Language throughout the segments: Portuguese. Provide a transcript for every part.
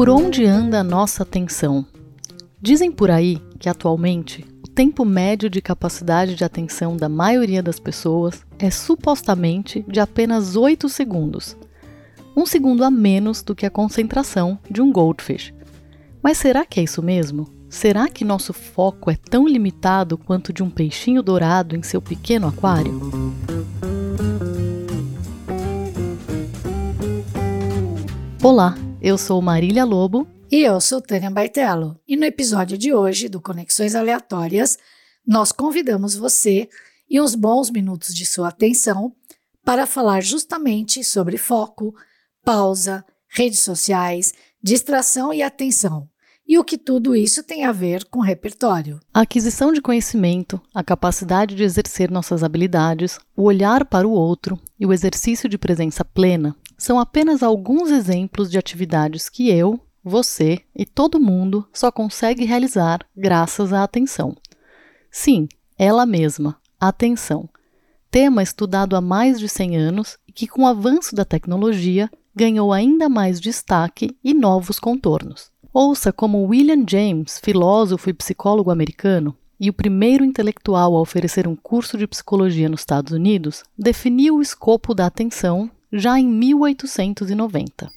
Por onde anda a nossa atenção? Dizem por aí que atualmente o tempo médio de capacidade de atenção da maioria das pessoas é supostamente de apenas 8 segundos, um segundo a menos do que a concentração de um goldfish. Mas será que é isso mesmo? Será que nosso foco é tão limitado quanto de um peixinho dourado em seu pequeno aquário? Olá, eu sou Marília Lobo. E eu sou Tânia Baitello. E no episódio de hoje do Conexões Aleatórias, nós convidamos você e uns bons minutos de sua atenção para falar justamente sobre foco, pausa, redes sociais, distração e atenção. E o que tudo isso tem a ver com repertório. A aquisição de conhecimento, a capacidade de exercer nossas habilidades, o olhar para o outro e o exercício de presença plena são apenas alguns exemplos de atividades que eu, você e todo mundo só consegue realizar graças à atenção. Sim, ela mesma, atenção. Tema estudado há mais de 100 anos e que, com o avanço da tecnologia, ganhou ainda mais destaque e novos contornos. Ouça como William James, filósofo e psicólogo americano, e o primeiro intelectual a oferecer um curso de psicologia nos Estados Unidos, definiu o escopo da atenção já em 1890.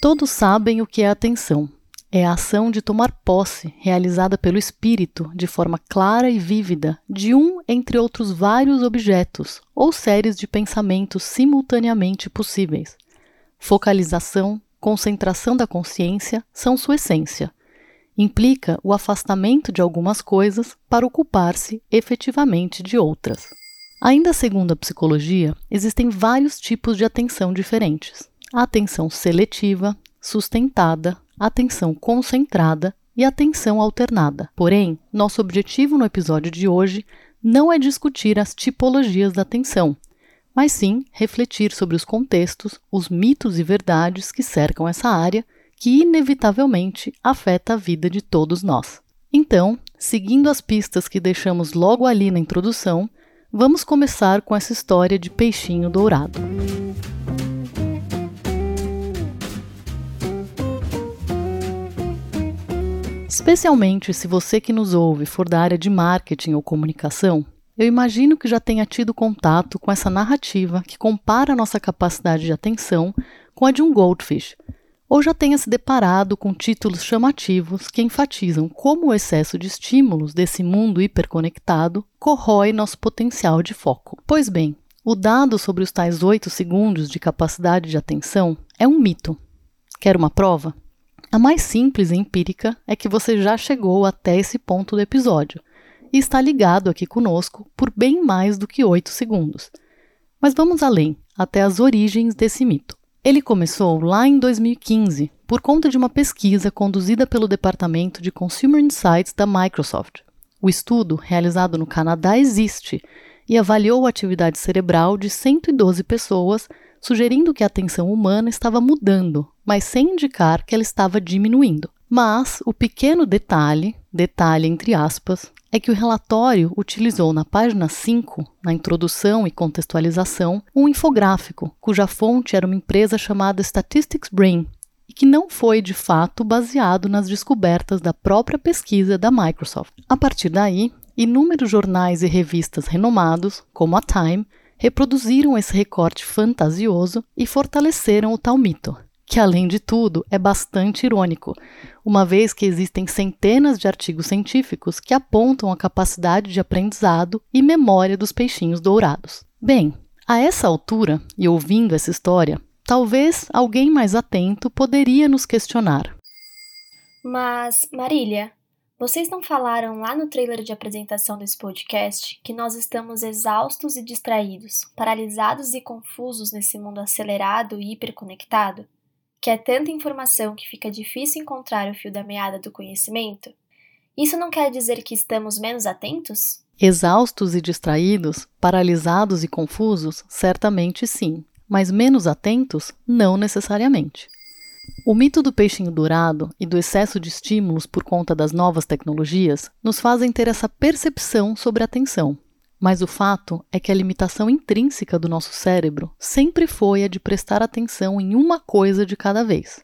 Todos sabem o que é atenção. É a ação de tomar posse, realizada pelo espírito, de forma clara e vívida, de um entre outros vários objetos ou séries de pensamentos simultaneamente possíveis. Focalização, concentração da consciência são sua essência. Implica o afastamento de algumas coisas para ocupar-se efetivamente de outras. Ainda segundo a psicologia, existem vários tipos de atenção diferentes: a atenção seletiva, sustentada, atenção concentrada e atenção alternada. Porém, nosso objetivo no episódio de hoje não é discutir as tipologias da atenção, mas sim refletir sobre os contextos, os mitos e verdades que cercam essa área que inevitavelmente afeta a vida de todos nós. Então, seguindo as pistas que deixamos logo ali na introdução, vamos começar com essa história de peixinho dourado. Especialmente se você que nos ouve for da área de marketing ou comunicação, eu imagino que já tenha tido contato com essa narrativa que compara nossa capacidade de atenção com a de um goldfish, ou já tenha se deparado com títulos chamativos que enfatizam como o excesso de estímulos desse mundo hiperconectado corrói nosso potencial de foco. Pois bem, o dado sobre os tais 8 segundos de capacidade de atenção é um mito. Quer uma prova? A mais simples e empírica é que você já chegou até esse ponto do episódio e está ligado aqui conosco por bem mais do que 8 segundos. Mas vamos além, até as origens desse mito. Ele começou lá em 2015 por conta de uma pesquisa conduzida pelo Departamento de Consumer Insights da Microsoft. O estudo, realizado no Canadá, existe e avaliou a atividade cerebral de 112 pessoas, sugerindo que a atenção humana estava mudando, mas sem indicar que ela estava diminuindo. Mas o pequeno detalhe, detalhe entre aspas, é que o relatório utilizou na página 5, na introdução e contextualização, um infográfico, cuja fonte era uma empresa chamada Statistics Brain, e que não foi de fato baseado nas descobertas da própria pesquisa da Microsoft. A partir daí, inúmeros jornais e revistas renomados, como a Time, reproduziram esse recorte fantasioso e fortaleceram o tal mito que, além de tudo, é bastante irônico, uma vez que existem centenas de artigos científicos que apontam a capacidade de aprendizado e memória dos peixinhos dourados. Bem, a essa altura, e ouvindo essa história, talvez alguém mais atento poderia nos questionar. Mas, Marília, vocês não falaram lá no trailer de apresentação desse podcast que nós estamos exaustos e distraídos, paralisados e confusos nesse mundo acelerado e hiperconectado? Que é tanta informação que fica difícil encontrar o fio da meada do conhecimento? Isso não quer dizer que estamos menos atentos? Exaustos e distraídos, paralisados e confusos, certamente sim, mas menos atentos, não necessariamente. O mito do peixinho dourado e do excesso de estímulos por conta das novas tecnologias nos fazem ter essa percepção sobre a atenção, mas o fato é que a limitação intrínseca do nosso cérebro sempre foi a de prestar atenção em uma coisa de cada vez.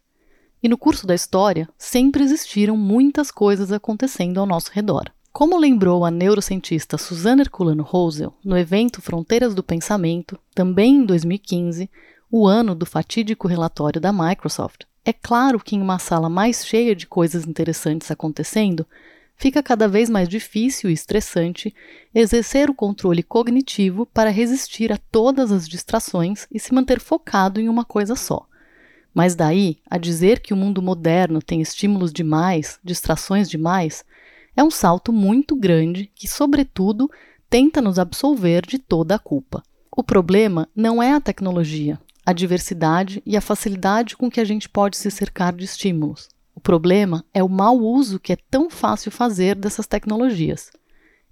E no curso da história, sempre existiram muitas coisas acontecendo ao nosso redor. Como lembrou a neurocientista Susana Herculano Rosel no evento Fronteiras do Pensamento, também em 2015, o ano do fatídico relatório da Microsoft, é claro que em uma sala mais cheia de coisas interessantes acontecendo, fica cada vez mais difícil e estressante exercer o controle cognitivo para resistir a todas as distrações e se manter focado em uma coisa só. Mas daí a dizer que o mundo moderno tem estímulos demais, distrações demais, é um salto muito grande que, sobretudo, tenta nos absolver de toda a culpa. O problema não é a tecnologia, a diversidade e a facilidade com que a gente pode se cercar de estímulos. O problema é o mau uso que é tão fácil fazer dessas tecnologias.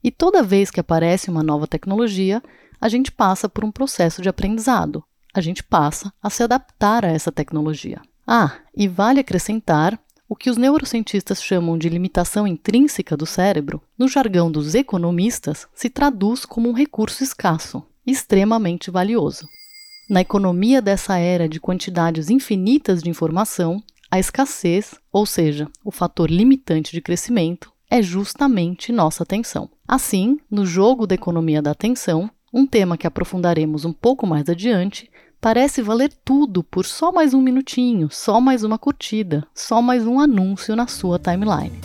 E toda vez que aparece uma nova tecnologia, a gente passa por um processo de aprendizado. A gente passa a se adaptar a essa tecnologia. Ah, e vale acrescentar o que os neurocientistas chamam de limitação intrínseca do cérebro, no jargão dos economistas, se traduz como um recurso escasso, extremamente valioso. Na economia dessa era de quantidades infinitas de informação, a escassez, ou seja, o fator limitante de crescimento, é justamente nossa atenção. Assim, no jogo da economia da atenção, um tema que aprofundaremos um pouco mais adiante, parece valer tudo por só mais um minutinho, só mais uma curtida, só mais um anúncio na sua timeline.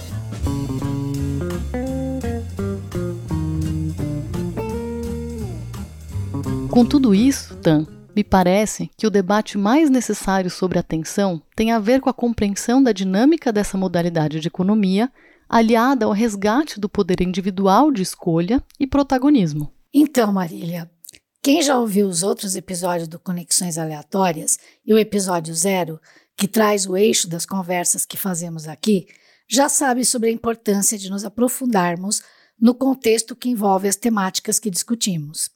Com tudo isso, Tan, me parece que o debate mais necessário sobre atenção tem a ver com a compreensão da dinâmica dessa modalidade de economia, aliada ao resgate do poder individual de escolha e protagonismo. Então, Marília, quem já ouviu os outros episódios do Conexões Aleatórias e o episódio zero, que traz o eixo das conversas que fazemos aqui, já sabe sobre a importância de nos aprofundarmos no contexto que envolve as temáticas que discutimos.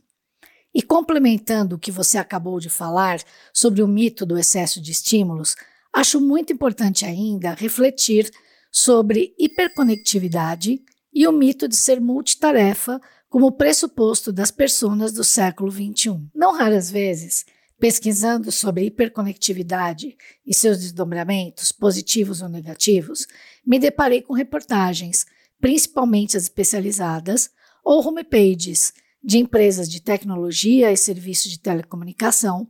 E complementando o que você acabou de falar sobre o mito do excesso de estímulos, acho muito importante ainda refletir sobre hiperconectividade e o mito de ser multitarefa como pressuposto das personas do século XXI. Não raras vezes, pesquisando sobre hiperconectividade e seus desdobramentos, positivos ou negativos, me deparei com reportagens, principalmente as especializadas, ou homepages de empresas de tecnologia e serviços de telecomunicação,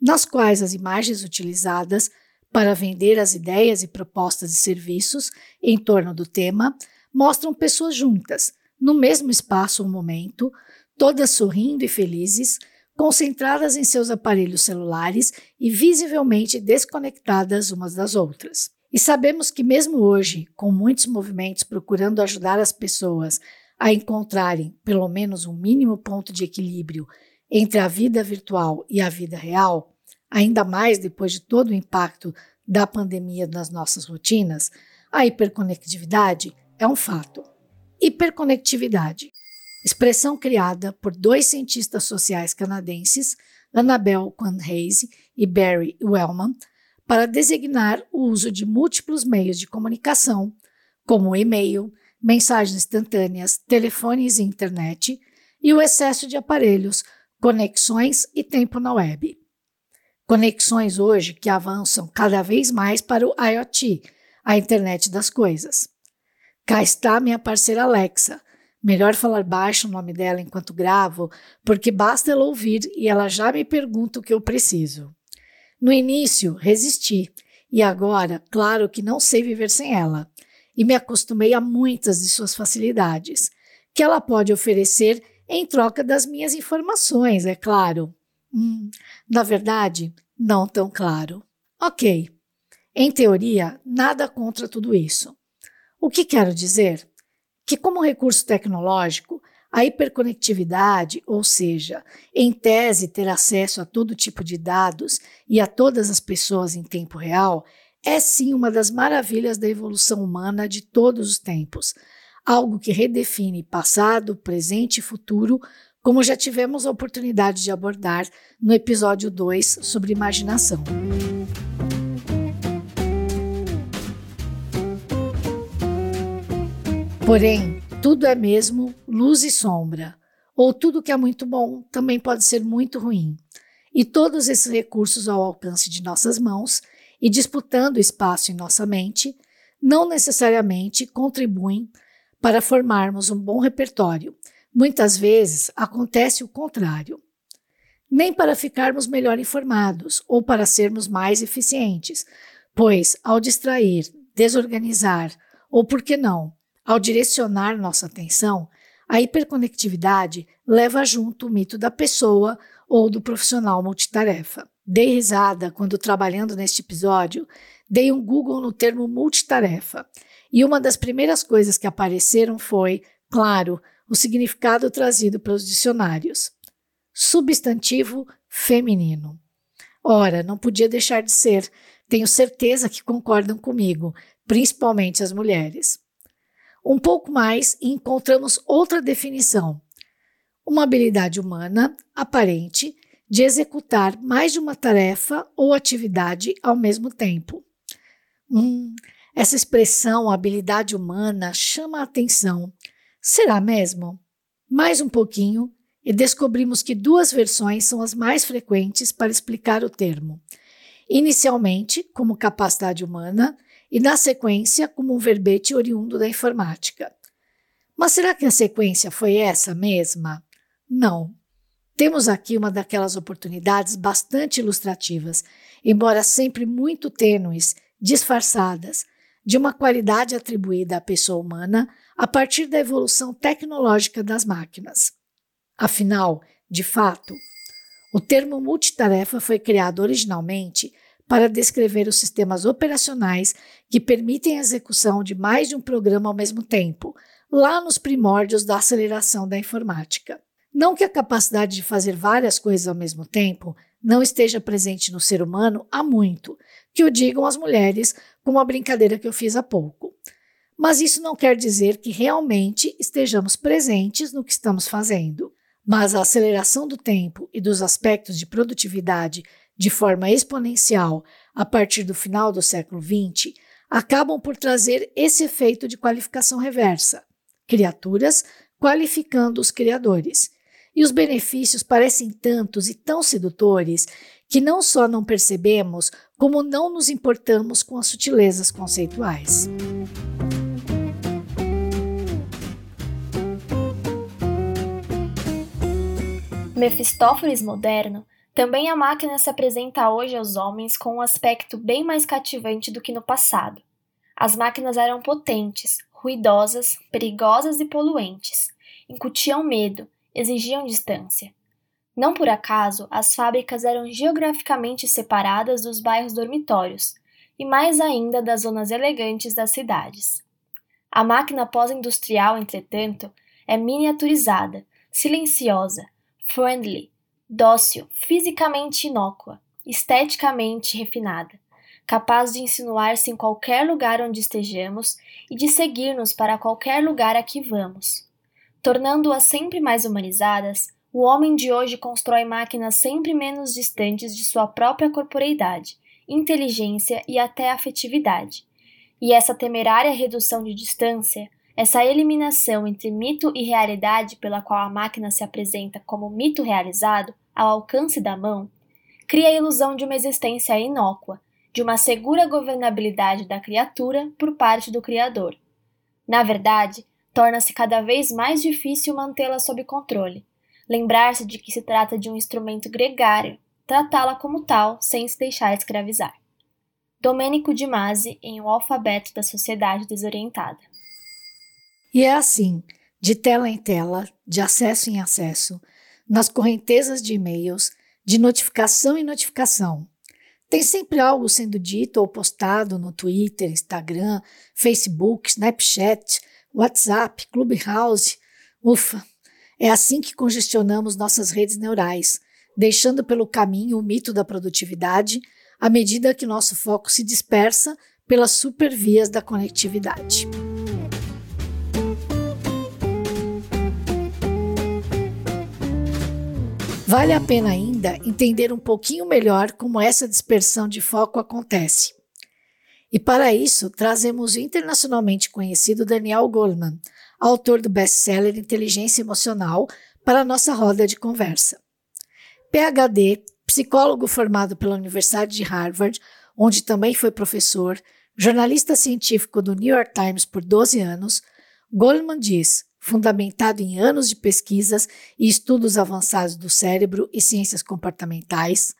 nas quais as imagens utilizadas para vender as ideias e propostas de serviços em torno do tema mostram pessoas juntas, no mesmo espaço ou momento, todas sorrindo e felizes, concentradas em seus aparelhos celulares e visivelmente desconectadas umas das outras. E sabemos que, mesmo hoje, com muitos movimentos procurando ajudar as pessoas a encontrarem pelo menos um mínimo ponto de equilíbrio entre a vida virtual e a vida real, ainda mais depois de todo o impacto da pandemia nas nossas rotinas, a hiperconectividade é um fato. Hiperconectividade, expressão criada por dois cientistas sociais canadenses, Annabel Quanhays e Barry Wellman, para designar o uso de múltiplos meios de comunicação, como e-mail, mensagens instantâneas, telefones e internet, e o excesso de aparelhos, conexões e tempo na web. Conexões hoje que avançam cada vez mais para o IoT, a internet das coisas. Cá está minha parceira Alexa. Melhor falar baixo o nome dela enquanto gravo, porque basta ela ouvir e ela já me pergunta o que eu preciso. No início, resisti, e agora, claro que não sei viver sem ela e me acostumei a muitas de suas facilidades, que ela pode oferecer em troca das minhas informações, é claro. Hum, na verdade, não tão claro. Ok. Em teoria, nada contra tudo isso. O que quero dizer? Que, como recurso tecnológico, a hiperconectividade, ou seja, em tese ter acesso a todo tipo de dados e a todas as pessoas em tempo real, é sim uma das maravilhas da evolução humana de todos os tempos, algo que redefine passado, presente e futuro, como já tivemos a oportunidade de abordar no episódio 2 sobre imaginação. Porém, tudo é mesmo luz e sombra, ou tudo que é muito bom também pode ser muito ruim. E todos esses recursos ao alcance de nossas mãos e disputando espaço em nossa mente, não necessariamente contribuem para formarmos um bom repertório. Muitas vezes acontece o contrário. Nem para ficarmos melhor informados ou para sermos mais eficientes, pois ao distrair, desorganizar ou, por que não, ao direcionar nossa atenção, a hiperconectividade leva junto o mito da pessoa ou do profissional multitarefa. Dei risada quando, trabalhando neste episódio, dei um Google no termo multitarefa e uma das primeiras coisas que apareceram foi, claro, o significado trazido pelos dicionários: substantivo feminino. Ora, não podia deixar de ser. Tenho certeza que concordam comigo, principalmente as mulheres. Um pouco mais e encontramos outra definição: uma habilidade humana aparente de executar mais de uma tarefa ou atividade ao mesmo tempo. Hum, essa expressão habilidade humana chama a atenção. Será mesmo? Mais um pouquinho e descobrimos que duas versões são as mais frequentes para explicar o termo. Inicialmente, como capacidade humana, e na sequência como um verbete oriundo da informática. Mas será que a sequência foi essa mesma? Não. Temos aqui uma daquelas oportunidades bastante ilustrativas, embora sempre muito tênues, disfarçadas, de uma qualidade atribuída à pessoa humana a partir da evolução tecnológica das máquinas. Afinal, de fato, o termo multitarefa foi criado originalmente para descrever os sistemas operacionais que permitem a execução de mais de um programa ao mesmo tempo, lá nos primórdios da aceleração da informática. Não que a capacidade de fazer várias coisas ao mesmo tempo não esteja presente no ser humano há muito, que o digam as mulheres, como a brincadeira que eu fiz há pouco. Mas isso não quer dizer que realmente estejamos presentes no que estamos fazendo. Mas a aceleração do tempo e dos aspectos de produtividade de forma exponencial a partir do final do século XX, acabam por trazer esse efeito de qualificação reversa. Criaturas qualificando os criadores. E os benefícios parecem tantos e tão sedutores que não só não percebemos, como não nos importamos com as sutilezas conceituais. Mefistófeles moderno também a máquina se apresenta hoje aos homens com um aspecto bem mais cativante do que no passado. As máquinas eram potentes, ruidosas, perigosas e poluentes. Incutiam medo, exigiam distância. Não por acaso, as fábricas eram geograficamente separadas dos bairros dormitórios e mais ainda das zonas elegantes das cidades. A máquina pós-industrial, entretanto, é miniaturizada, silenciosa, friendly, dócil, fisicamente inócua, esteticamente refinada, capaz de insinuar-se em qualquer lugar onde estejamos e de seguir-nos para qualquer lugar a que vamos. Tornando-as sempre mais humanizadas, o homem de hoje constrói máquinas sempre menos distantes de sua própria corporeidade, inteligência e até afetividade. E essa temerária redução de distância essa eliminação entre mito e realidade, pela qual a máquina se apresenta como mito realizado, ao alcance da mão, cria a ilusão de uma existência inócua, de uma segura governabilidade da criatura por parte do Criador. Na verdade, torna-se cada vez mais difícil mantê-la sob controle, lembrar-se de que se trata de um instrumento gregário, tratá-la como tal sem se deixar escravizar. Domênico de Masi em O Alfabeto da Sociedade Desorientada. E é assim, de tela em tela, de acesso em acesso, nas correntezas de e-mails, de notificação em notificação. Tem sempre algo sendo dito ou postado no Twitter, Instagram, Facebook, Snapchat, WhatsApp, Clubhouse. Ufa! É assim que congestionamos nossas redes neurais, deixando pelo caminho o mito da produtividade à medida que nosso foco se dispersa pelas supervias da conectividade. Vale a pena ainda entender um pouquinho melhor como essa dispersão de foco acontece. E para isso, trazemos o internacionalmente conhecido Daniel Goleman, autor do best-seller Inteligência Emocional, para a nossa roda de conversa. PhD, psicólogo formado pela Universidade de Harvard, onde também foi professor, jornalista científico do New York Times por 12 anos, Goleman diz, fundamentado em anos de pesquisas e estudos avançados do cérebro e ciências comportamentais,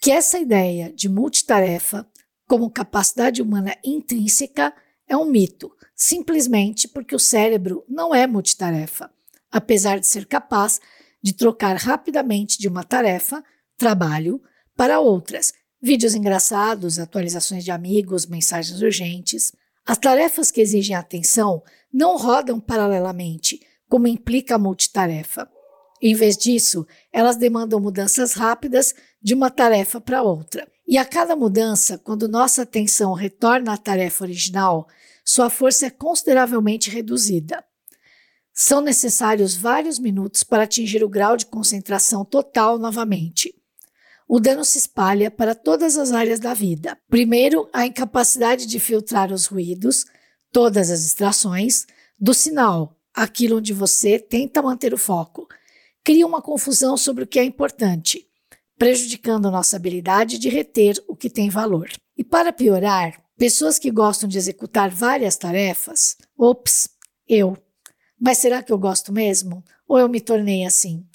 que essa ideia de multitarefa como capacidade humana intrínseca é um mito, simplesmente porque o cérebro não é multitarefa, apesar de ser capaz de trocar rapidamente de uma tarefa, trabalho, para outras, vídeos engraçados, atualizações de amigos, mensagens urgentes. As tarefas que exigem atenção não rodam paralelamente, como implica a multitarefa. Em vez disso, elas demandam mudanças rápidas de uma tarefa para outra. E a cada mudança, quando nossa atenção retorna à tarefa original, sua força é consideravelmente reduzida. São necessários vários minutos para atingir o grau de concentração total novamente. O dano se espalha para todas as áreas da vida. Primeiro, a incapacidade de filtrar os ruídos, todas as distrações, do sinal, aquilo onde você tenta manter o foco. Cria uma confusão sobre o que é importante, prejudicando nossa habilidade de reter o que tem valor. E para piorar, pessoas que gostam de executar várias tarefas, ops, eu, mas será que eu gosto mesmo? Ou eu me tornei assim?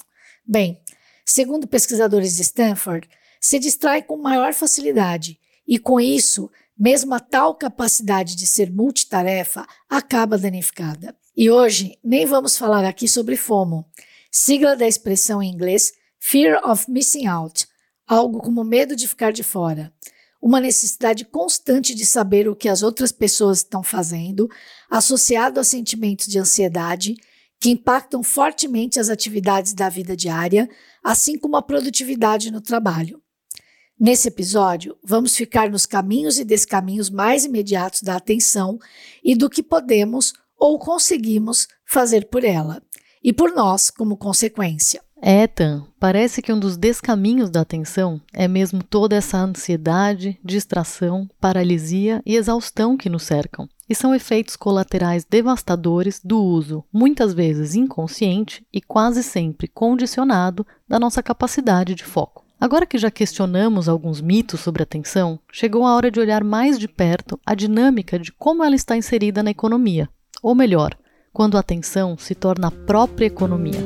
Bem, segundo pesquisadores de Stanford, se distrai com maior facilidade e, com isso, mesmo a tal capacidade de ser multitarefa acaba danificada. E hoje nem vamos falar aqui sobre FOMO, sigla da expressão em inglês Fear of Missing Out, algo como medo de ficar de fora uma necessidade constante de saber o que as outras pessoas estão fazendo, associado a sentimentos de ansiedade que impactam fortemente as atividades da vida diária, assim como a produtividade no trabalho. Nesse episódio, vamos ficar nos caminhos e descaminhos mais imediatos da atenção e do que podemos ou conseguimos fazer por ela e por nós como consequência. É, Tan, parece que um dos descaminhos da atenção é mesmo toda essa ansiedade, distração, paralisia e exaustão que nos cercam. E são efeitos colaterais devastadores do uso, muitas vezes inconsciente e quase sempre condicionado, da nossa capacidade de foco. Agora que já questionamos alguns mitos sobre atenção, chegou a hora de olhar mais de perto a dinâmica de como ela está inserida na economia, ou melhor, quando a atenção se torna a própria economia.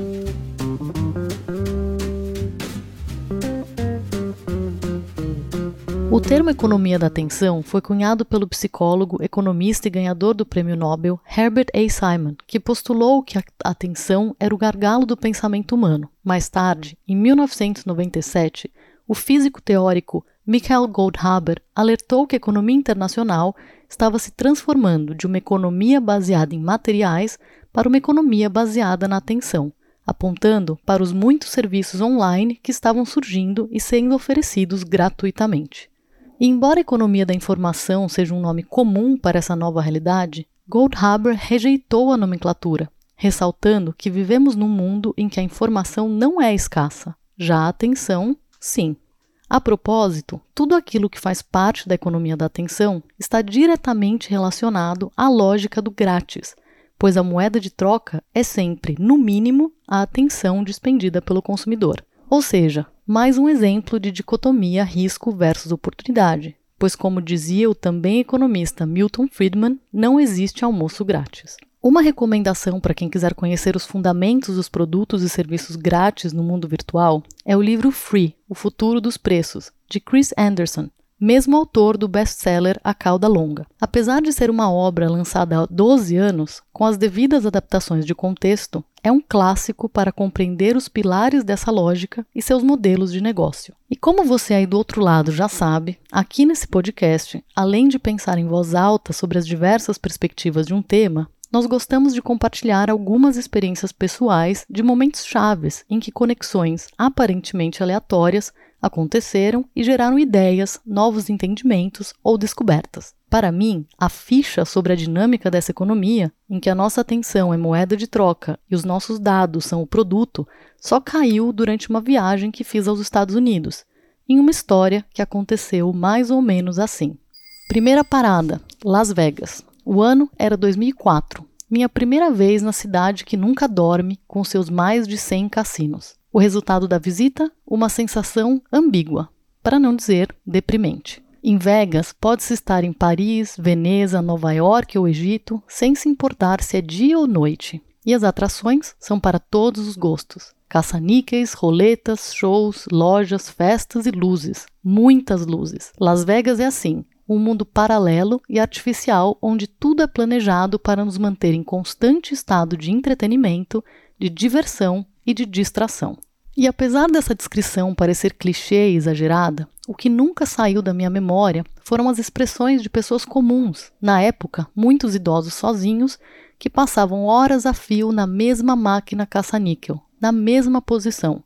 O termo economia da atenção foi cunhado pelo psicólogo, economista e ganhador do prêmio Nobel Herbert A. Simon, que postulou que a atenção era o gargalo do pensamento humano. Mais tarde, em 1997, o físico teórico Michael Goldhaber alertou que a economia internacional estava se transformando de uma economia baseada em materiais para uma economia baseada na atenção, apontando para os muitos serviços online que estavam surgindo e sendo oferecidos gratuitamente. E embora a economia da informação seja um nome comum para essa nova realidade, Goldhaber rejeitou a nomenclatura, ressaltando que vivemos num mundo em que a informação não é escassa, já a atenção, sim. A propósito, tudo aquilo que faz parte da economia da atenção está diretamente relacionado à lógica do grátis, pois a moeda de troca é sempre, no mínimo, a atenção despendida pelo consumidor. Ou seja, mais um exemplo de dicotomia risco versus oportunidade, pois, como dizia o também economista Milton Friedman, não existe almoço grátis. Uma recomendação para quem quiser conhecer os fundamentos dos produtos e serviços grátis no mundo virtual é o livro Free O Futuro dos Preços, de Chris Anderson, mesmo autor do best-seller A Cauda Longa. Apesar de ser uma obra lançada há 12 anos, com as devidas adaptações de contexto, é um clássico para compreender os pilares dessa lógica e seus modelos de negócio. E como você aí do outro lado já sabe, aqui nesse podcast, além de pensar em voz alta sobre as diversas perspectivas de um tema, nós gostamos de compartilhar algumas experiências pessoais de momentos chaves em que conexões aparentemente aleatórias aconteceram e geraram ideias, novos entendimentos ou descobertas. Para mim, a ficha sobre a dinâmica dessa economia, em que a nossa atenção é moeda de troca e os nossos dados são o produto, só caiu durante uma viagem que fiz aos Estados Unidos, em uma história que aconteceu mais ou menos assim. Primeira parada: Las Vegas. O ano era 2004, minha primeira vez na cidade que nunca dorme, com seus mais de 100 cassinos. O resultado da visita? Uma sensação ambígua, para não dizer deprimente. Em Vegas, pode-se estar em Paris, Veneza, Nova York ou Egito, sem se importar se é dia ou noite. E as atrações são para todos os gostos. Caça-níqueis, roletas, shows, lojas, festas e luzes. Muitas luzes. Las Vegas é assim um mundo paralelo e artificial onde tudo é planejado para nos manter em constante estado de entretenimento, de diversão e de distração. E apesar dessa descrição parecer clichê e exagerada, o que nunca saiu da minha memória foram as expressões de pessoas comuns, na época, muitos idosos sozinhos, que passavam horas a fio na mesma máquina caça-níquel, na mesma posição,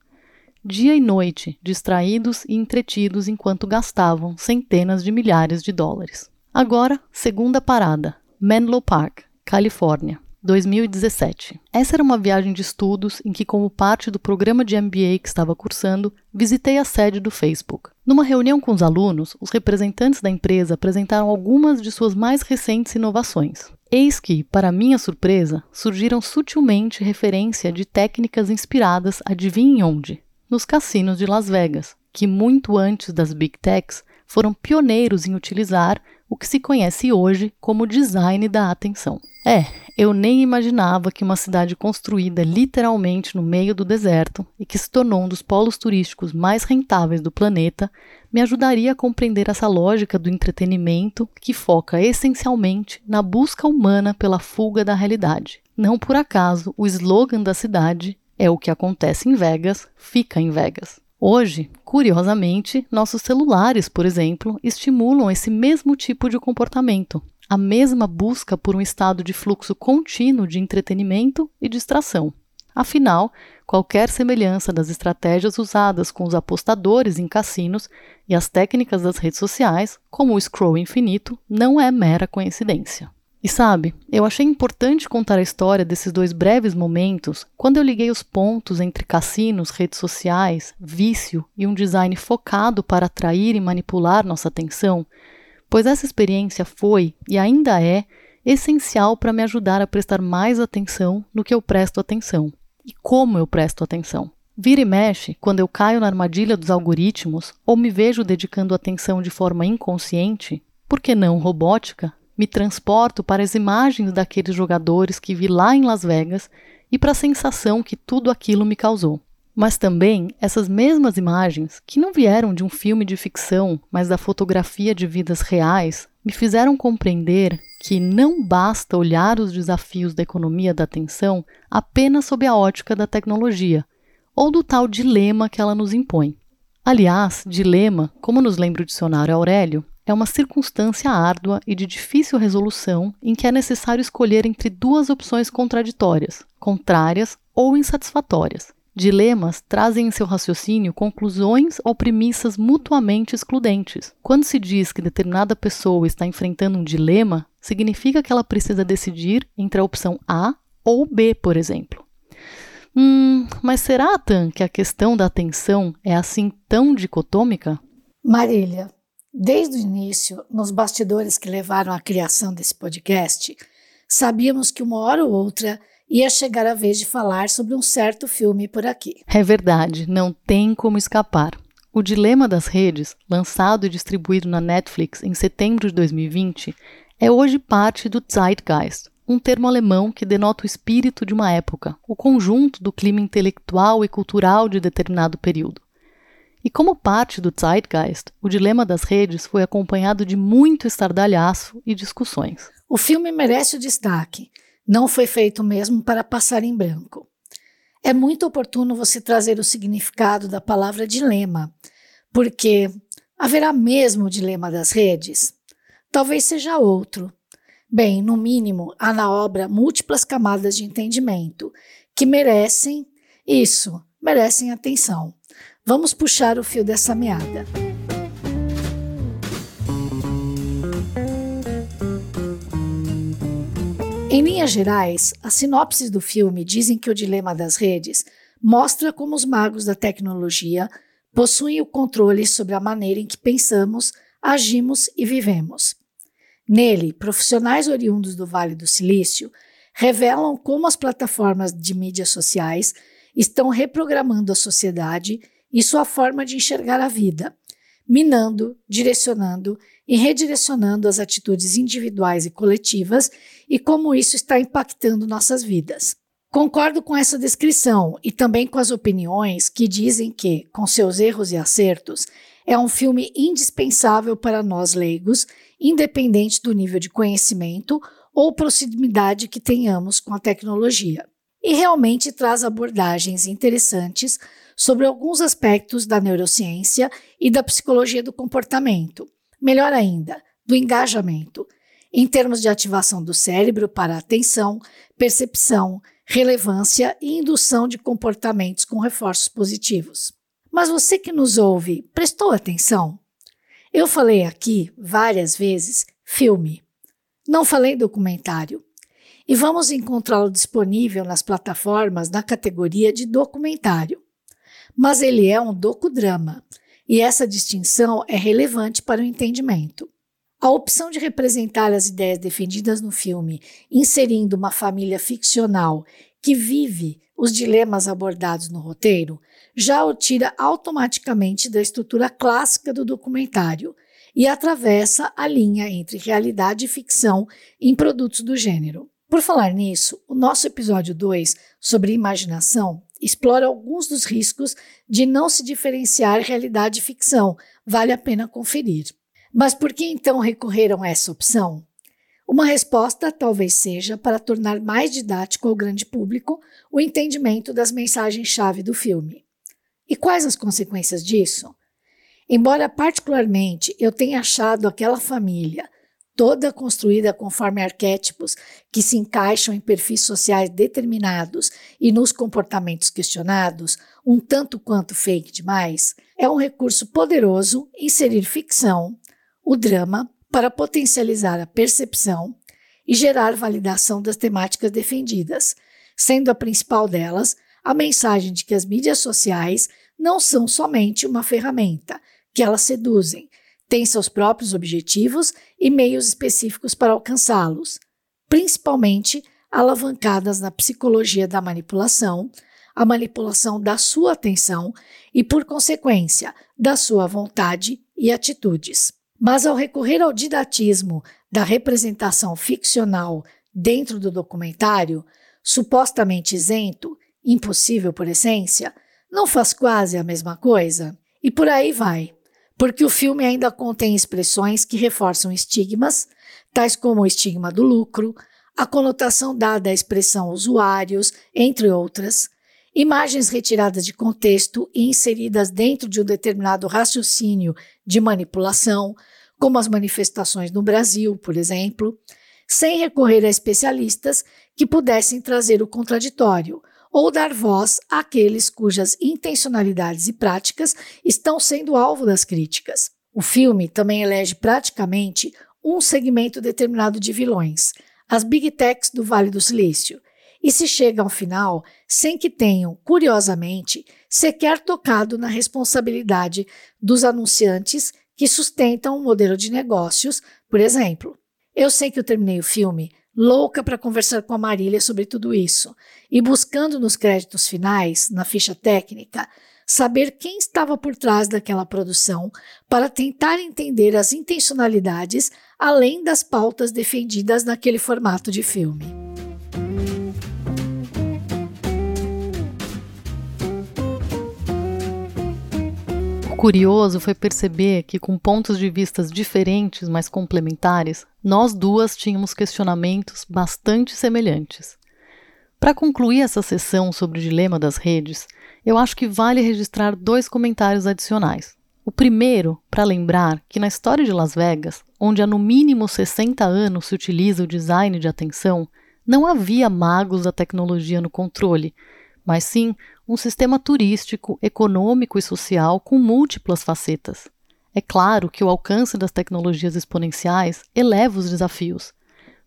dia e noite, distraídos e entretidos enquanto gastavam centenas de milhares de dólares. Agora, segunda parada, Menlo Park, Califórnia. 2017. Essa era uma viagem de estudos em que, como parte do programa de MBA que estava cursando, visitei a sede do Facebook. Numa reunião com os alunos, os representantes da empresa apresentaram algumas de suas mais recentes inovações. Eis que, para minha surpresa, surgiram sutilmente referência de técnicas inspiradas adivinhem onde? Nos cassinos de Las Vegas, que muito antes das Big Techs foram pioneiros em utilizar o que se conhece hoje como design da atenção. É, eu nem imaginava que uma cidade construída literalmente no meio do deserto e que se tornou um dos polos turísticos mais rentáveis do planeta me ajudaria a compreender essa lógica do entretenimento que foca essencialmente na busca humana pela fuga da realidade. Não por acaso, o slogan da cidade é o que acontece em Vegas, fica em Vegas. Hoje, curiosamente, nossos celulares, por exemplo, estimulam esse mesmo tipo de comportamento, a mesma busca por um estado de fluxo contínuo de entretenimento e distração. Afinal, qualquer semelhança das estratégias usadas com os apostadores em cassinos e as técnicas das redes sociais, como o scroll infinito, não é mera coincidência. E sabe, eu achei importante contar a história desses dois breves momentos quando eu liguei os pontos entre cassinos, redes sociais, vício e um design focado para atrair e manipular nossa atenção, pois essa experiência foi e ainda é essencial para me ajudar a prestar mais atenção no que eu presto atenção. E como eu presto atenção. Vira e mexe, quando eu caio na armadilha dos algoritmos ou me vejo dedicando atenção de forma inconsciente, por que não robótica, me transporto para as imagens daqueles jogadores que vi lá em Las Vegas e para a sensação que tudo aquilo me causou. Mas também essas mesmas imagens, que não vieram de um filme de ficção, mas da fotografia de vidas reais, me fizeram compreender que não basta olhar os desafios da economia da atenção apenas sob a ótica da tecnologia, ou do tal dilema que ela nos impõe. Aliás, dilema, como nos lembra o dicionário Aurélio, é uma circunstância árdua e de difícil resolução em que é necessário escolher entre duas opções contraditórias, contrárias ou insatisfatórias. Dilemas trazem em seu raciocínio conclusões ou premissas mutuamente excludentes. Quando se diz que determinada pessoa está enfrentando um dilema, significa que ela precisa decidir entre a opção A ou B, por exemplo. Hum, mas será, Tan, que a questão da atenção é assim tão dicotômica? Marília, Desde o início, nos bastidores que levaram à criação desse podcast, sabíamos que uma hora ou outra ia chegar a vez de falar sobre um certo filme por aqui. É verdade, não tem como escapar. O Dilema das Redes, lançado e distribuído na Netflix em setembro de 2020, é hoje parte do Zeitgeist, um termo alemão que denota o espírito de uma época, o conjunto do clima intelectual e cultural de determinado período. E como parte do Zeitgeist, o dilema das redes foi acompanhado de muito estardalhaço e discussões. O filme merece o destaque. Não foi feito mesmo para passar em branco. É muito oportuno você trazer o significado da palavra dilema, porque haverá mesmo o dilema das redes? Talvez seja outro. Bem, no mínimo, há na obra múltiplas camadas de entendimento que merecem isso, merecem atenção. Vamos puxar o fio dessa meada. Em linhas gerais, as sinopses do filme dizem que o dilema das redes mostra como os magos da tecnologia possuem o controle sobre a maneira em que pensamos, agimos e vivemos. Nele, profissionais oriundos do Vale do Silício revelam como as plataformas de mídias sociais estão reprogramando a sociedade e sua forma de enxergar a vida, minando, direcionando e redirecionando as atitudes individuais e coletivas e como isso está impactando nossas vidas. Concordo com essa descrição e também com as opiniões que dizem que, com seus erros e acertos, é um filme indispensável para nós leigos, independente do nível de conhecimento ou proximidade que tenhamos com a tecnologia. E realmente traz abordagens interessantes sobre alguns aspectos da neurociência e da psicologia do comportamento. Melhor ainda, do engajamento, em termos de ativação do cérebro para atenção, percepção, relevância e indução de comportamentos com reforços positivos. Mas você que nos ouve, prestou atenção? Eu falei aqui várias vezes filme. Não falei documentário. E vamos encontrá-lo disponível nas plataformas na categoria de documentário. Mas ele é um docudrama, e essa distinção é relevante para o entendimento. A opção de representar as ideias defendidas no filme, inserindo uma família ficcional que vive os dilemas abordados no roteiro, já o tira automaticamente da estrutura clássica do documentário e atravessa a linha entre realidade e ficção em produtos do gênero. Por falar nisso, o nosso episódio 2 sobre imaginação explora alguns dos riscos de não se diferenciar realidade e ficção. Vale a pena conferir. Mas por que então recorreram a essa opção? Uma resposta talvez seja para tornar mais didático ao grande público o entendimento das mensagens-chave do filme. E quais as consequências disso? Embora particularmente eu tenha achado aquela família toda construída conforme arquétipos que se encaixam em perfis sociais determinados e nos comportamentos questionados, um tanto quanto fake demais, é um recurso poderoso inserir ficção, o drama, para potencializar a percepção e gerar validação das temáticas defendidas, sendo a principal delas a mensagem de que as mídias sociais não são somente uma ferramenta, que elas seduzem, têm seus próprios objetivos e meios específicos para alcançá-los, principalmente alavancadas na psicologia da manipulação, a manipulação da sua atenção e, por consequência, da sua vontade e atitudes. Mas ao recorrer ao didatismo da representação ficcional dentro do documentário, supostamente isento, impossível por essência, não faz quase a mesma coisa? E por aí vai porque o filme ainda contém expressões que reforçam estigmas, tais como o estigma do lucro, a conotação dada à expressão usuários, entre outras, imagens retiradas de contexto e inseridas dentro de um determinado raciocínio de manipulação, como as manifestações no Brasil, por exemplo, sem recorrer a especialistas que pudessem trazer o contraditório, ou dar voz àqueles cujas intencionalidades e práticas estão sendo alvo das críticas. O filme também elege praticamente um segmento determinado de vilões, as Big Techs do Vale do Silício, e se chega ao final sem que tenham, curiosamente, sequer tocado na responsabilidade dos anunciantes que sustentam o modelo de negócios, por exemplo. Eu sei que eu terminei o filme louca para conversar com a Marília sobre tudo isso e buscando nos créditos finais, na ficha técnica, saber quem estava por trás daquela produção para tentar entender as intencionalidades além das pautas defendidas naquele formato de filme. Curioso foi perceber que, com pontos de vistas diferentes, mas complementares, nós duas tínhamos questionamentos bastante semelhantes. Para concluir essa sessão sobre o dilema das redes, eu acho que vale registrar dois comentários adicionais. O primeiro, para lembrar que na história de Las Vegas, onde há no mínimo 60 anos se utiliza o design de atenção, não havia magos da tecnologia no controle, mas sim um sistema turístico, econômico e social com múltiplas facetas. É claro que o alcance das tecnologias exponenciais eleva os desafios,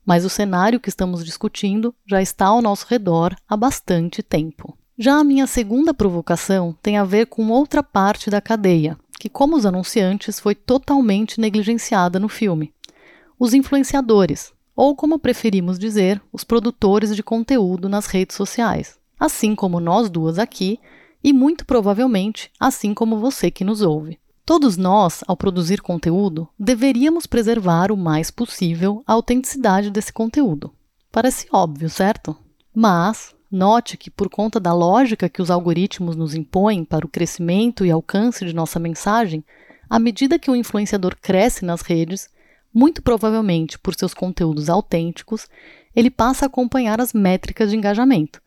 mas o cenário que estamos discutindo já está ao nosso redor há bastante tempo. Já a minha segunda provocação tem a ver com outra parte da cadeia, que, como os anunciantes, foi totalmente negligenciada no filme. Os influenciadores, ou como preferimos dizer, os produtores de conteúdo nas redes sociais assim como nós duas aqui, e muito provavelmente assim como você que nos ouve. Todos nós, ao produzir conteúdo, deveríamos preservar o mais possível a autenticidade desse conteúdo. Parece óbvio, certo? Mas note que, por conta da lógica que os algoritmos nos impõem para o crescimento e alcance de nossa mensagem, à medida que o influenciador cresce nas redes, muito provavelmente por seus conteúdos autênticos, ele passa a acompanhar as métricas de engajamento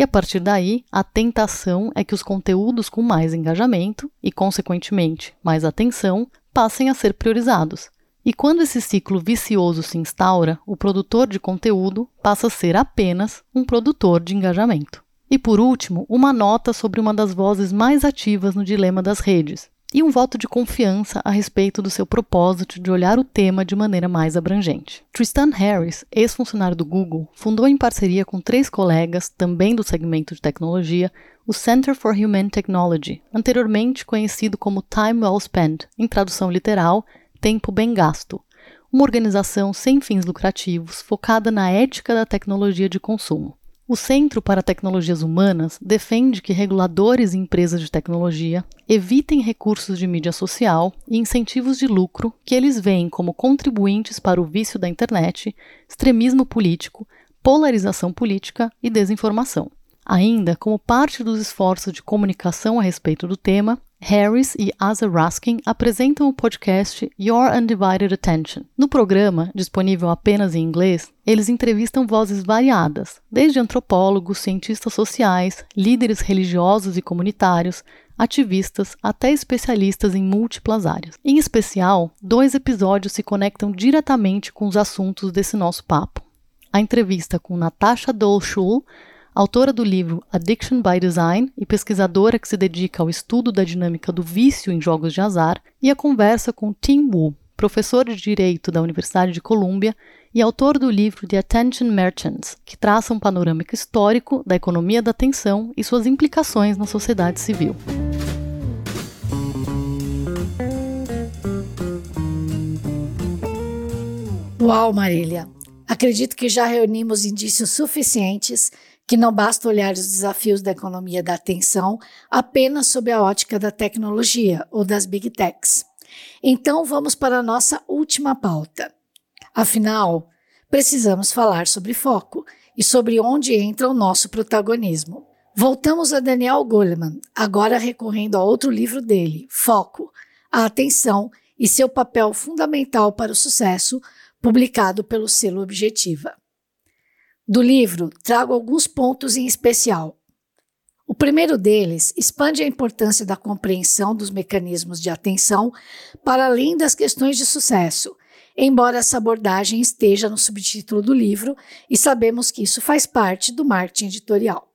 e a partir daí, a tentação é que os conteúdos com mais engajamento e, consequentemente, mais atenção passem a ser priorizados. E quando esse ciclo vicioso se instaura, o produtor de conteúdo passa a ser apenas um produtor de engajamento. E por último, uma nota sobre uma das vozes mais ativas no dilema das redes, e um voto de confiança a respeito do seu propósito de olhar o tema de maneira mais abrangente. Tristan Harris, ex-funcionário do Google, fundou em parceria com três colegas, também do segmento de tecnologia, o Center for Humane Technology, anteriormente conhecido como Time Well Spent, em tradução literal, Tempo Bem Gasto, uma organização sem fins lucrativos focada na ética da tecnologia de consumo. O Centro para Tecnologias Humanas defende que reguladores e empresas de tecnologia evitem recursos de mídia social e incentivos de lucro que eles veem como contribuintes para o vício da internet, extremismo político, polarização política e desinformação. Ainda, como parte dos esforços de comunicação a respeito do tema, Harris e Asa Raskin apresentam o podcast Your Undivided Attention. No programa, disponível apenas em inglês, eles entrevistam vozes variadas, desde antropólogos, cientistas sociais, líderes religiosos e comunitários, ativistas, até especialistas em múltiplas áreas. Em especial, dois episódios se conectam diretamente com os assuntos desse nosso papo. A entrevista com Natasha Dolschul, autora do livro Addiction by Design e pesquisadora que se dedica ao estudo da dinâmica do vício em jogos de azar, e a conversa com Tim Wu, professor de Direito da Universidade de Colômbia e autor do livro The Attention Merchants, que traça um panorâmico histórico da economia da atenção e suas implicações na sociedade civil. Uau, Marília! Acredito que já reunimos indícios suficientes que não basta olhar os desafios da economia da atenção apenas sob a ótica da tecnologia ou das big techs. Então vamos para a nossa última pauta. Afinal, precisamos falar sobre foco e sobre onde entra o nosso protagonismo. Voltamos a Daniel Goleman, agora recorrendo a outro livro dele, Foco, a atenção e seu papel fundamental para o sucesso, publicado pelo selo Objetiva. Do livro, trago alguns pontos em especial. O primeiro deles expande a importância da compreensão dos mecanismos de atenção para além das questões de sucesso, embora essa abordagem esteja no subtítulo do livro e sabemos que isso faz parte do marketing editorial.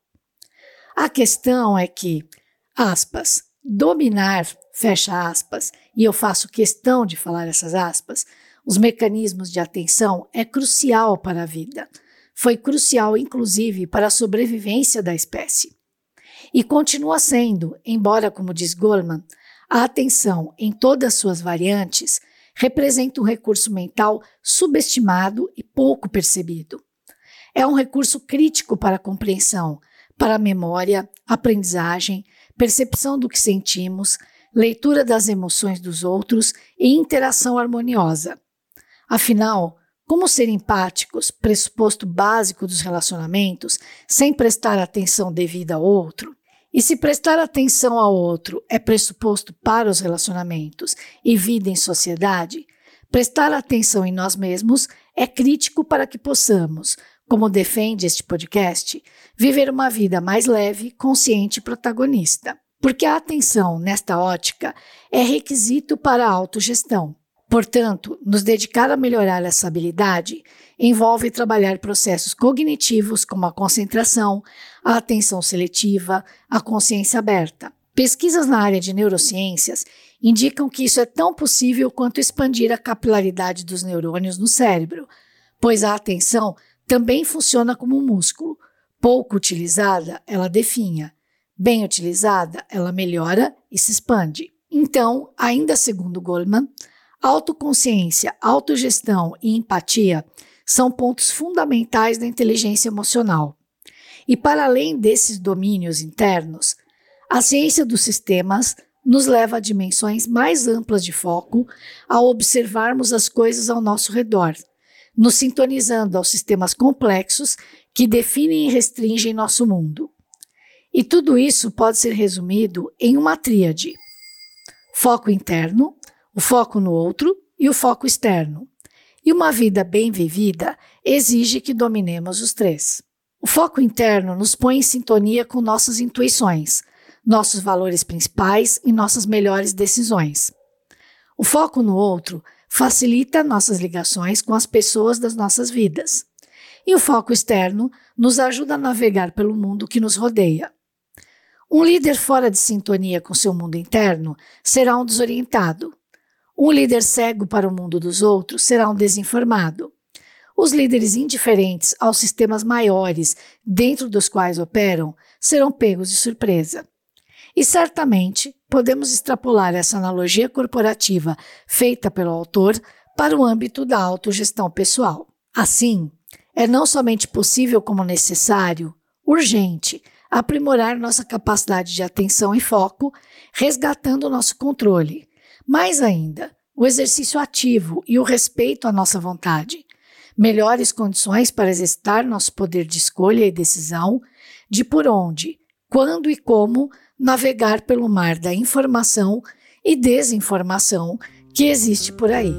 A questão é que, aspas, dominar, fecha aspas, e eu faço questão de falar essas aspas, os mecanismos de atenção é crucial para a vida foi crucial, inclusive, para a sobrevivência da espécie. E continua sendo, embora, como diz Goldman, a atenção, em todas suas variantes, representa um recurso mental subestimado e pouco percebido. É um recurso crítico para a compreensão, para a memória, aprendizagem, percepção do que sentimos, leitura das emoções dos outros e interação harmoniosa. Afinal, como ser empáticos, pressuposto básico dos relacionamentos, sem prestar atenção devida ao outro? E se prestar atenção ao outro é pressuposto para os relacionamentos e vida em sociedade, prestar atenção em nós mesmos é crítico para que possamos, como defende este podcast, viver uma vida mais leve, consciente e protagonista. Porque a atenção, nesta ótica, é requisito para a autogestão. Portanto, nos dedicar a melhorar essa habilidade envolve trabalhar processos cognitivos como a concentração, a atenção seletiva, a consciência aberta. Pesquisas na área de neurociências indicam que isso é tão possível quanto expandir a capilaridade dos neurônios no cérebro, pois a atenção também funciona como um músculo. Pouco utilizada, ela definha. Bem utilizada, ela melhora e se expande. Então, ainda segundo Goldman, Autoconsciência, autogestão e empatia são pontos fundamentais da inteligência emocional. E para além desses domínios internos, a ciência dos sistemas, nos leva a dimensões mais amplas de foco ao observarmos as coisas ao nosso redor, nos sintonizando aos sistemas complexos que definem e restringem nosso mundo. E tudo isso pode ser resumido em uma tríade: foco interno, o foco no outro e o foco externo. E uma vida bem vivida exige que dominemos os três. O foco interno nos põe em sintonia com nossas intuições, nossos valores principais e nossas melhores decisões. O foco no outro facilita nossas ligações com as pessoas das nossas vidas. E o foco externo nos ajuda a navegar pelo mundo que nos rodeia. Um líder fora de sintonia com seu mundo interno será um desorientado. Um líder cego para o mundo dos outros será um desinformado. Os líderes indiferentes aos sistemas maiores dentro dos quais operam serão pegos de surpresa. E certamente podemos extrapolar essa analogia corporativa feita pelo autor para o âmbito da autogestão pessoal. Assim, é não somente possível, como necessário, urgente, aprimorar nossa capacidade de atenção e foco, resgatando nosso controle. Mais ainda, o exercício ativo e o respeito à nossa vontade. Melhores condições para exercitar nosso poder de escolha e decisão de por onde, quando e como navegar pelo mar da informação e desinformação que existe por aí.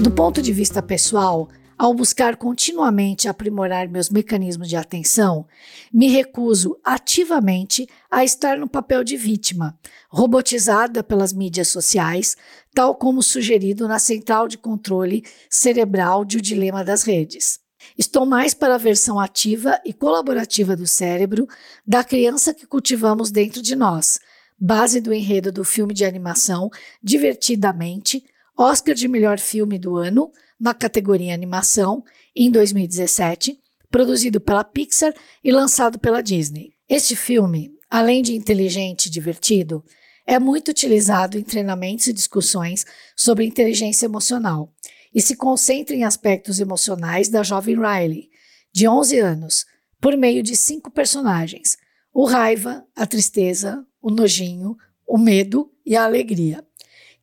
Do ponto de vista pessoal, ao buscar continuamente aprimorar meus mecanismos de atenção, me recuso ativamente a estar no papel de vítima, robotizada pelas mídias sociais, tal como sugerido na central de controle cerebral de O Dilema das Redes. Estou mais para a versão ativa e colaborativa do cérebro da criança que cultivamos dentro de nós, base do enredo do filme de animação Divertidamente, Oscar de melhor filme do ano, na categoria animação, em 2017, produzido pela Pixar e lançado pela Disney. Este filme, além de inteligente e divertido, é muito utilizado em treinamentos e discussões sobre inteligência emocional e se concentra em aspectos emocionais da jovem Riley, de 11 anos, por meio de cinco personagens: o raiva, a tristeza, o nojinho, o medo e a alegria,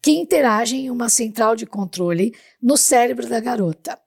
que interagem em uma central de controle no cérebro da garota.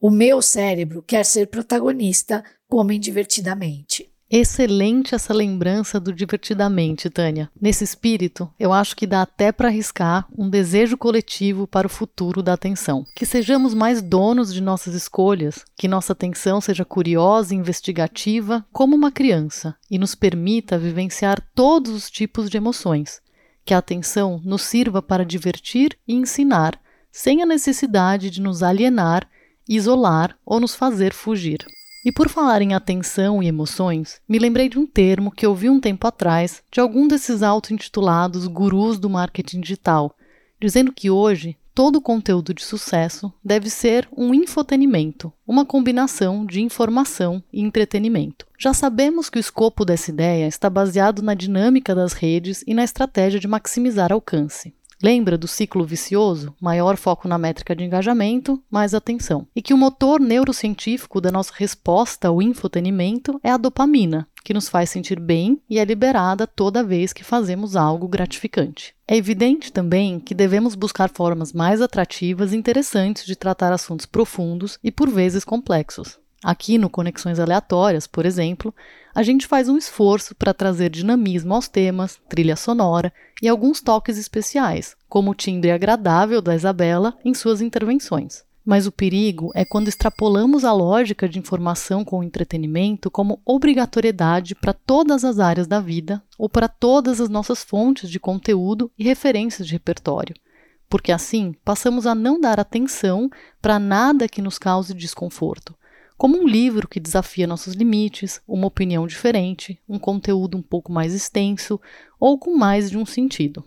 O meu cérebro quer ser protagonista, comem divertidamente. Excelente essa lembrança do divertidamente, Tânia. Nesse espírito, eu acho que dá até para arriscar um desejo coletivo para o futuro da atenção. Que sejamos mais donos de nossas escolhas, que nossa atenção seja curiosa e investigativa como uma criança e nos permita vivenciar todos os tipos de emoções. Que a atenção nos sirva para divertir e ensinar, sem a necessidade de nos alienar, isolar ou nos fazer fugir. E por falar em atenção e emoções, me lembrei de um termo que ouvi um tempo atrás de algum desses auto-intitulados gurus do marketing digital, dizendo que hoje todo conteúdo de sucesso deve ser um infotenimento, uma combinação de informação e entretenimento. Já sabemos que o escopo dessa ideia está baseado na dinâmica das redes e na estratégia de maximizar alcance. Lembra do ciclo vicioso? Maior foco na métrica de engajamento, mais atenção. E que o motor neurocientífico da nossa resposta ao infotenimento é a dopamina, que nos faz sentir bem e é liberada toda vez que fazemos algo gratificante. É evidente também que devemos buscar formas mais atrativas e interessantes de tratar assuntos profundos e por vezes complexos. Aqui no Conexões Aleatórias, por exemplo, a gente faz um esforço para trazer dinamismo aos temas, trilha sonora e alguns toques especiais, como o timbre agradável da Isabela em suas intervenções. Mas o perigo é quando extrapolamos a lógica de informação com entretenimento como obrigatoriedade para todas as áreas da vida ou para todas as nossas fontes de conteúdo e referências de repertório. Porque assim passamos a não dar atenção para nada que nos cause desconforto como um livro que desafia nossos limites, uma opinião diferente, um conteúdo um pouco mais extenso ou com mais de um sentido.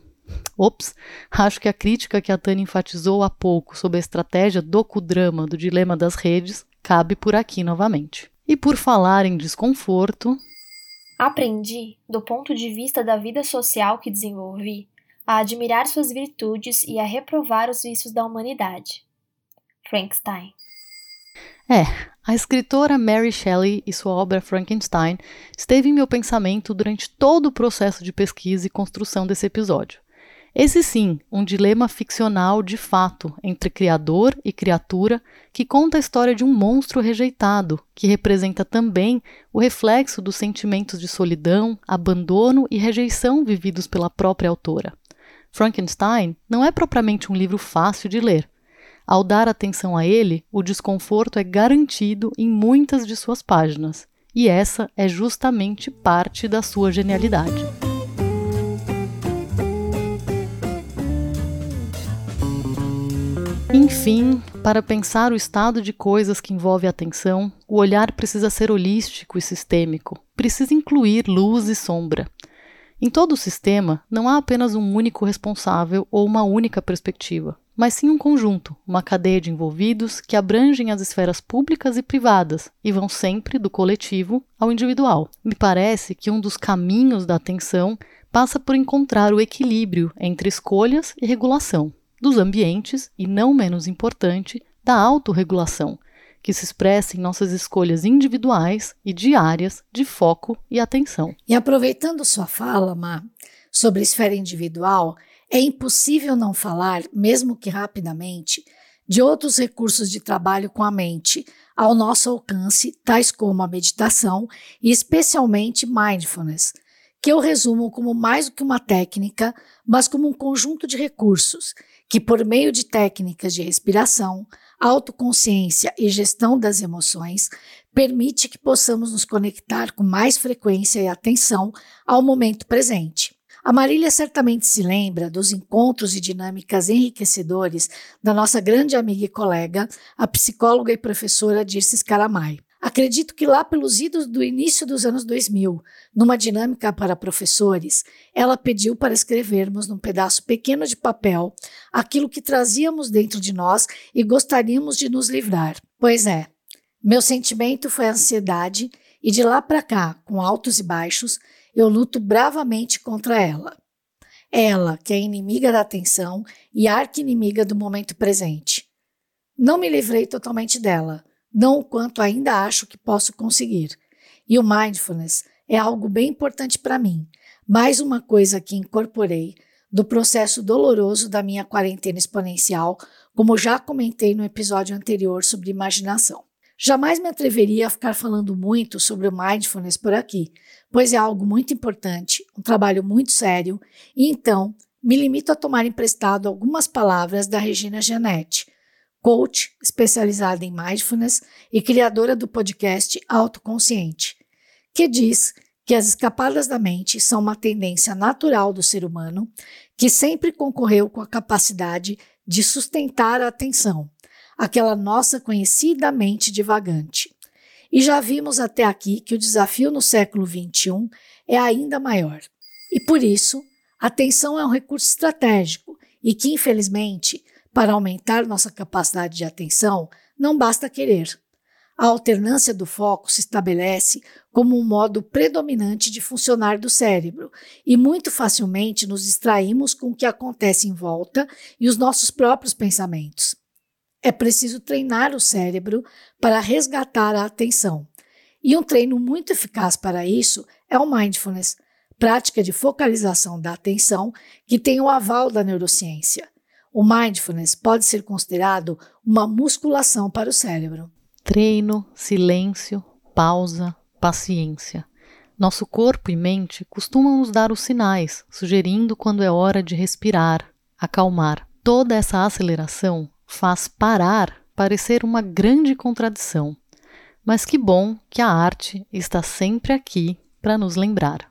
Ops, acho que a crítica que a Tânia enfatizou há pouco sobre a estratégia docudrama do dilema das redes cabe por aqui novamente. E por falar em desconforto. Aprendi, do ponto de vista da vida social que desenvolvi, a admirar suas virtudes e a reprovar os vícios da humanidade. Frankenstein É, a escritora Mary Shelley e sua obra Frankenstein esteve em meu pensamento durante todo o processo de pesquisa e construção desse episódio. Esse sim, um dilema ficcional de fato entre criador e criatura que conta a história de um monstro rejeitado, que representa também o reflexo dos sentimentos de solidão, abandono e rejeição vividos pela própria autora. Frankenstein não é propriamente um livro fácil de ler. Ao dar atenção a ele, o desconforto é garantido em muitas de suas páginas, e essa é justamente parte da sua genialidade. Enfim, para pensar o estado de coisas que envolve a atenção, o olhar precisa ser holístico e sistêmico, precisa incluir luz e sombra. Em todo o sistema, não há apenas um único responsável ou uma única perspectiva, mas sim um conjunto, uma cadeia de envolvidos que abrangem as esferas públicas e privadas e vão sempre do coletivo ao individual. Me parece que um dos caminhos da atenção passa por encontrar o equilíbrio entre escolhas e regulação dos ambientes e, não menos importante, da autorregulação, que se expressa em nossas escolhas individuais e diárias de foco e atenção. E aproveitando sua fala, Má, sobre esfera individual, é impossível não falar, mesmo que rapidamente, de outros recursos de trabalho com a mente ao nosso alcance, tais como a meditação e especialmente mindfulness, que eu resumo como mais do que uma técnica, mas como um conjunto de recursos que, por meio de técnicas de respiração, autoconsciência e gestão das emoções, permite que possamos nos conectar com mais frequência e atenção ao momento presente. A Marília certamente se lembra dos encontros e dinâmicas enriquecedores da nossa grande amiga e colega, a psicóloga e professora Dirce Scaramai. Acredito que lá pelos idos do início dos anos 2000, numa dinâmica para professores, ela pediu para escrevermos num pedaço pequeno de papel aquilo que trazíamos dentro de nós e gostaríamos de nos livrar. Pois é, meu sentimento foi a ansiedade e de lá para cá, com altos e baixos, eu luto bravamente contra ela. Ela, que é inimiga da atenção e arqui-inimiga do momento presente. Não me livrei totalmente dela não o quanto ainda acho que posso conseguir. E o mindfulness é algo bem importante para mim, mais uma coisa que incorporei do processo doloroso da minha quarentena exponencial, como já comentei no episódio anterior sobre imaginação. Jamais me atreveria a ficar falando muito sobre o mindfulness por aqui, pois é algo muito importante, um trabalho muito sério, e então me limito a tomar emprestado algumas palavras da Regina Janetti, coach especializada em mindfulness e criadora do podcast Autoconsciente, que diz que as escapadas da mente são uma tendência natural do ser humano que sempre concorreu com a capacidade de sustentar a atenção, aquela nossa conhecida mente divagante. E já vimos até aqui que o desafio no século XXI é ainda maior. E por isso, a atenção é um recurso estratégico e que, infelizmente, para aumentar nossa capacidade de atenção, não basta querer. A alternância do foco se estabelece como um modo predominante de funcionar do cérebro e muito facilmente nos distraímos com o que acontece em volta e os nossos próprios pensamentos. É preciso treinar o cérebro para resgatar a atenção. E um treino muito eficaz para isso é o mindfulness, prática de focalização da atenção que tem o aval da neurociência. O mindfulness pode ser considerado uma musculação para o cérebro. Treino, silêncio, pausa, paciência. Nosso corpo e mente costumam nos dar os sinais, sugerindo quando é hora de respirar, acalmar. Toda essa aceleração faz parar parecer uma grande contradição. Mas que bom que a arte está sempre aqui para nos lembrar.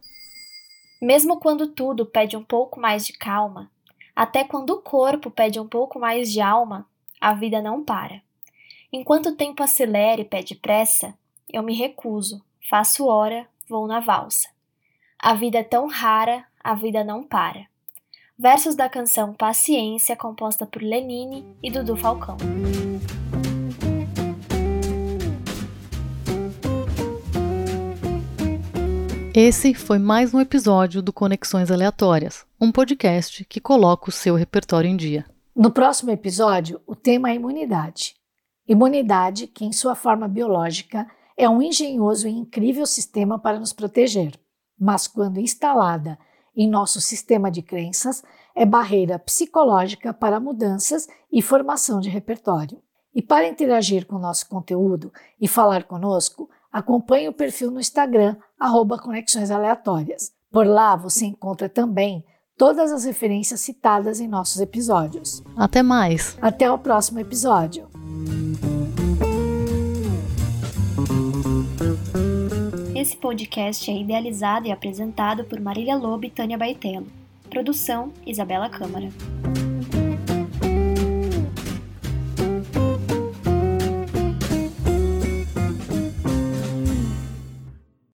Mesmo quando tudo pede um pouco mais de calma, até quando o corpo pede um pouco mais de alma, a vida não para. Enquanto o tempo acelera e pede pressa, eu me recuso, faço hora, vou na valsa. A vida é tão rara, a vida não para. Versos da canção Paciência, composta por Lenine e Dudu Falcão. Esse foi mais um episódio do Conexões Aleatórias, um podcast que coloca o seu repertório em dia. No próximo episódio, o tema é imunidade. Imunidade, que em sua forma biológica é um engenhoso e incrível sistema para nos proteger, mas quando instalada em nosso sistema de crenças, é barreira psicológica para mudanças e formação de repertório. E para interagir com o nosso conteúdo e falar conosco, acompanhe o perfil no Instagram, arroba Conexões Aleatórias. Por lá você encontra também todas as referências citadas em nossos episódios. Até mais! Até o próximo episódio! Esse podcast é idealizado e apresentado por Marília Lobo e Tânia Baitello. Produção: Isabela Câmara.